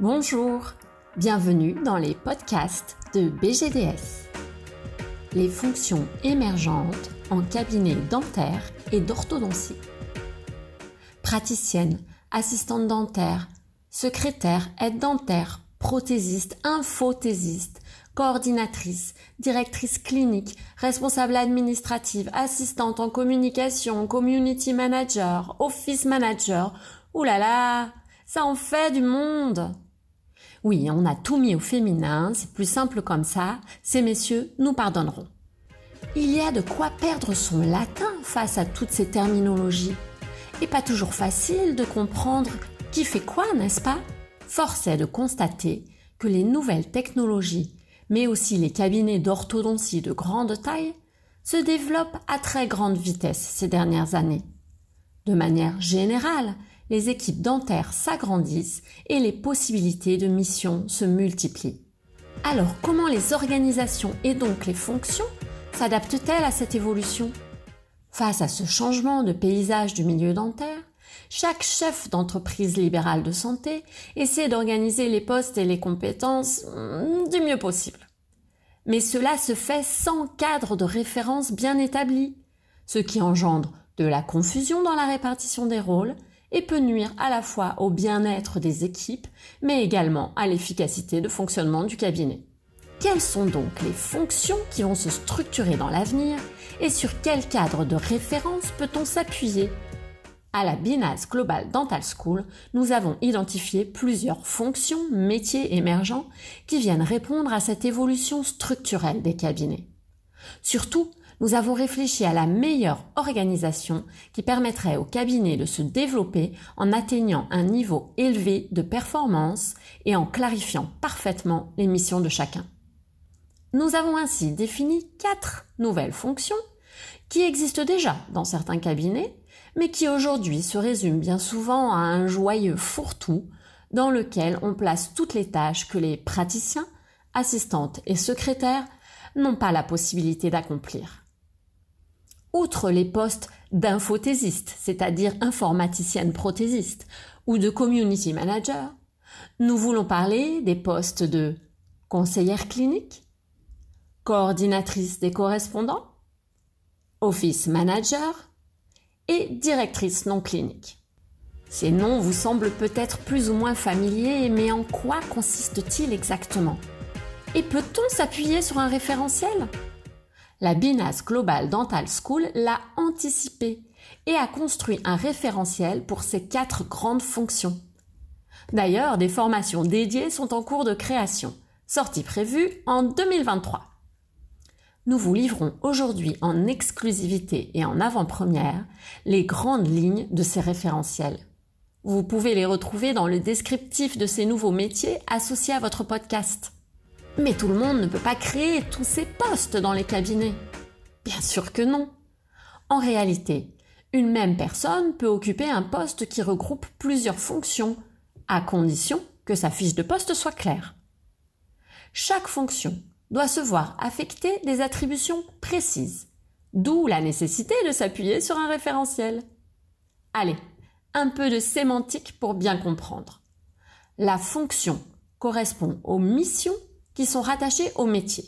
Bonjour, bienvenue dans les podcasts de BGDS. Les fonctions émergentes en cabinet dentaire et d'orthodontie. Praticienne, assistante dentaire, secrétaire, aide dentaire, prothésiste, infothésiste, coordinatrice, directrice clinique, responsable administrative, assistante en communication, community manager, office manager. Ouh là là, ça en fait du monde. Oui, on a tout mis au féminin, c'est plus simple comme ça, ces messieurs nous pardonneront. Il y a de quoi perdre son latin face à toutes ces terminologies. Et pas toujours facile de comprendre qui fait quoi, n'est-ce pas? Force est de constater que les nouvelles technologies mais aussi les cabinets d'orthodontie de grande taille, se développent à très grande vitesse ces dernières années. De manière générale, les équipes dentaires s'agrandissent et les possibilités de mission se multiplient. Alors comment les organisations et donc les fonctions s'adaptent-elles à cette évolution? Face à ce changement de paysage du milieu dentaire, chaque chef d'entreprise libérale de santé essaie d'organiser les postes et les compétences mm, du mieux possible. Mais cela se fait sans cadre de référence bien établi, ce qui engendre de la confusion dans la répartition des rôles et peut nuire à la fois au bien-être des équipes, mais également à l'efficacité de fonctionnement du cabinet. Quelles sont donc les fonctions qui vont se structurer dans l'avenir et sur quel cadre de référence peut-on s'appuyer? À la BINAS Global Dental School, nous avons identifié plusieurs fonctions, métiers émergents qui viennent répondre à cette évolution structurelle des cabinets. Surtout, nous avons réfléchi à la meilleure organisation qui permettrait au cabinet de se développer en atteignant un niveau élevé de performance et en clarifiant parfaitement les missions de chacun. Nous avons ainsi défini quatre nouvelles fonctions qui existent déjà dans certains cabinets mais qui aujourd'hui se résume bien souvent à un joyeux fourre-tout dans lequel on place toutes les tâches que les praticiens, assistantes et secrétaires n'ont pas la possibilité d'accomplir. Outre les postes d'infothésiste, c'est-à-dire informaticienne prothésiste, ou de community manager, nous voulons parler des postes de conseillère clinique, coordinatrice des correspondants, office manager, et directrice non clinique. Ces noms vous semblent peut-être plus ou moins familiers, mais en quoi consiste-t-il exactement? Et peut-on s'appuyer sur un référentiel? La BINAS Global Dental School l'a anticipé et a construit un référentiel pour ces quatre grandes fonctions. D'ailleurs, des formations dédiées sont en cours de création, sortie prévue en 2023 nous vous livrons aujourd'hui en exclusivité et en avant-première les grandes lignes de ces référentiels. Vous pouvez les retrouver dans le descriptif de ces nouveaux métiers associés à votre podcast. Mais tout le monde ne peut pas créer tous ces postes dans les cabinets. Bien sûr que non. En réalité, une même personne peut occuper un poste qui regroupe plusieurs fonctions, à condition que sa fiche de poste soit claire. Chaque fonction doit se voir affecter des attributions précises, d'où la nécessité de s'appuyer sur un référentiel. Allez, un peu de sémantique pour bien comprendre. La fonction correspond aux missions qui sont rattachées au métier.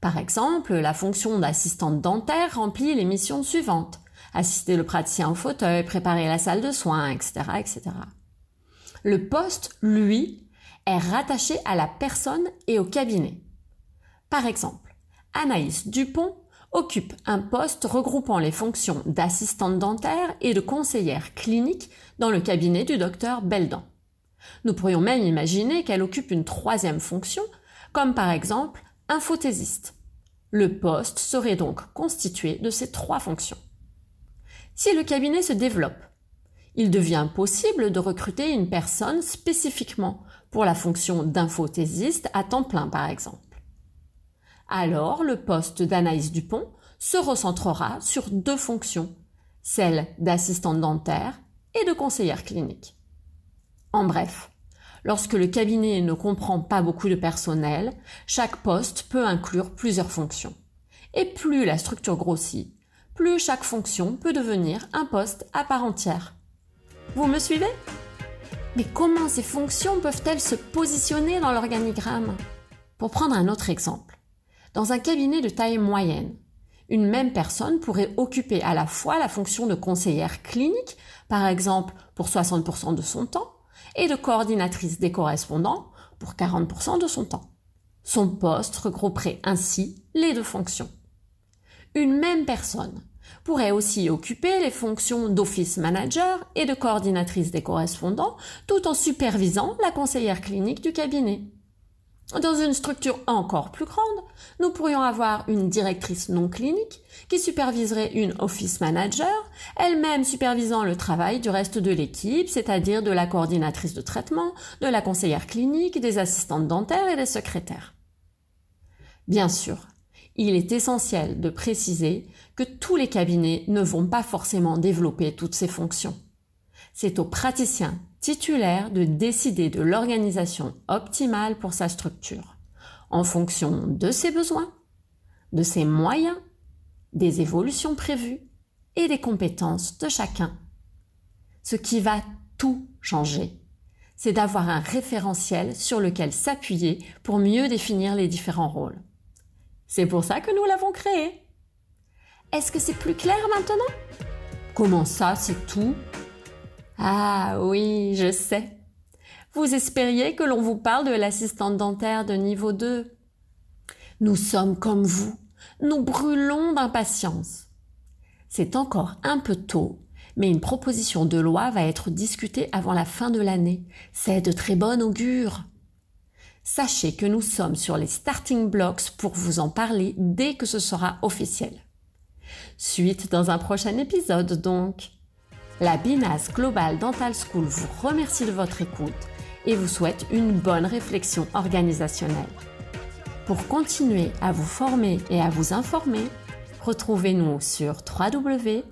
Par exemple, la fonction d'assistante dentaire remplit les missions suivantes. Assister le praticien au fauteuil, préparer la salle de soins, etc., etc. Le poste, lui, est rattaché à la personne et au cabinet. Par exemple, Anaïs Dupont occupe un poste regroupant les fonctions d'assistante dentaire et de conseillère clinique dans le cabinet du docteur Beldan. Nous pourrions même imaginer qu'elle occupe une troisième fonction, comme par exemple infothésiste. Le poste serait donc constitué de ces trois fonctions. Si le cabinet se développe, il devient possible de recruter une personne spécifiquement pour la fonction d'infothésiste à temps plein par exemple alors le poste d'Anaïs Dupont se recentrera sur deux fonctions, celle d'assistante dentaire et de conseillère clinique. En bref, lorsque le cabinet ne comprend pas beaucoup de personnel, chaque poste peut inclure plusieurs fonctions. Et plus la structure grossit, plus chaque fonction peut devenir un poste à part entière. Vous me suivez? Mais comment ces fonctions peuvent-elles se positionner dans l'organigramme? Pour prendre un autre exemple, dans un cabinet de taille moyenne, une même personne pourrait occuper à la fois la fonction de conseillère clinique, par exemple pour 60% de son temps, et de coordinatrice des correspondants pour 40% de son temps. Son poste regrouperait ainsi les deux fonctions. Une même personne pourrait aussi occuper les fonctions d'office manager et de coordinatrice des correspondants tout en supervisant la conseillère clinique du cabinet. Dans une structure encore plus grande, nous pourrions avoir une directrice non clinique qui superviserait une office manager, elle-même supervisant le travail du reste de l'équipe, c'est-à-dire de la coordinatrice de traitement, de la conseillère clinique, des assistantes dentaires et des secrétaires. Bien sûr, il est essentiel de préciser que tous les cabinets ne vont pas forcément développer toutes ces fonctions. C'est au praticien titulaire de décider de l'organisation optimale pour sa structure, en fonction de ses besoins, de ses moyens, des évolutions prévues et des compétences de chacun. Ce qui va tout changer, c'est d'avoir un référentiel sur lequel s'appuyer pour mieux définir les différents rôles. C'est pour ça que nous l'avons créé. Est-ce que c'est plus clair maintenant? Comment ça, c'est tout? Ah oui, je sais. Vous espériez que l'on vous parle de l'assistante dentaire de niveau 2 Nous sommes comme vous. Nous brûlons d'impatience. C'est encore un peu tôt, mais une proposition de loi va être discutée avant la fin de l'année. C'est de très bon augure sachez que nous sommes sur les starting blocks pour vous en parler dès que ce sera officiel. Suite dans un prochain épisode donc. La BINAS Global Dental School vous remercie de votre écoute et vous souhaite une bonne réflexion organisationnelle. Pour continuer à vous former et à vous informer, retrouvez-nous sur www.bgds.fr.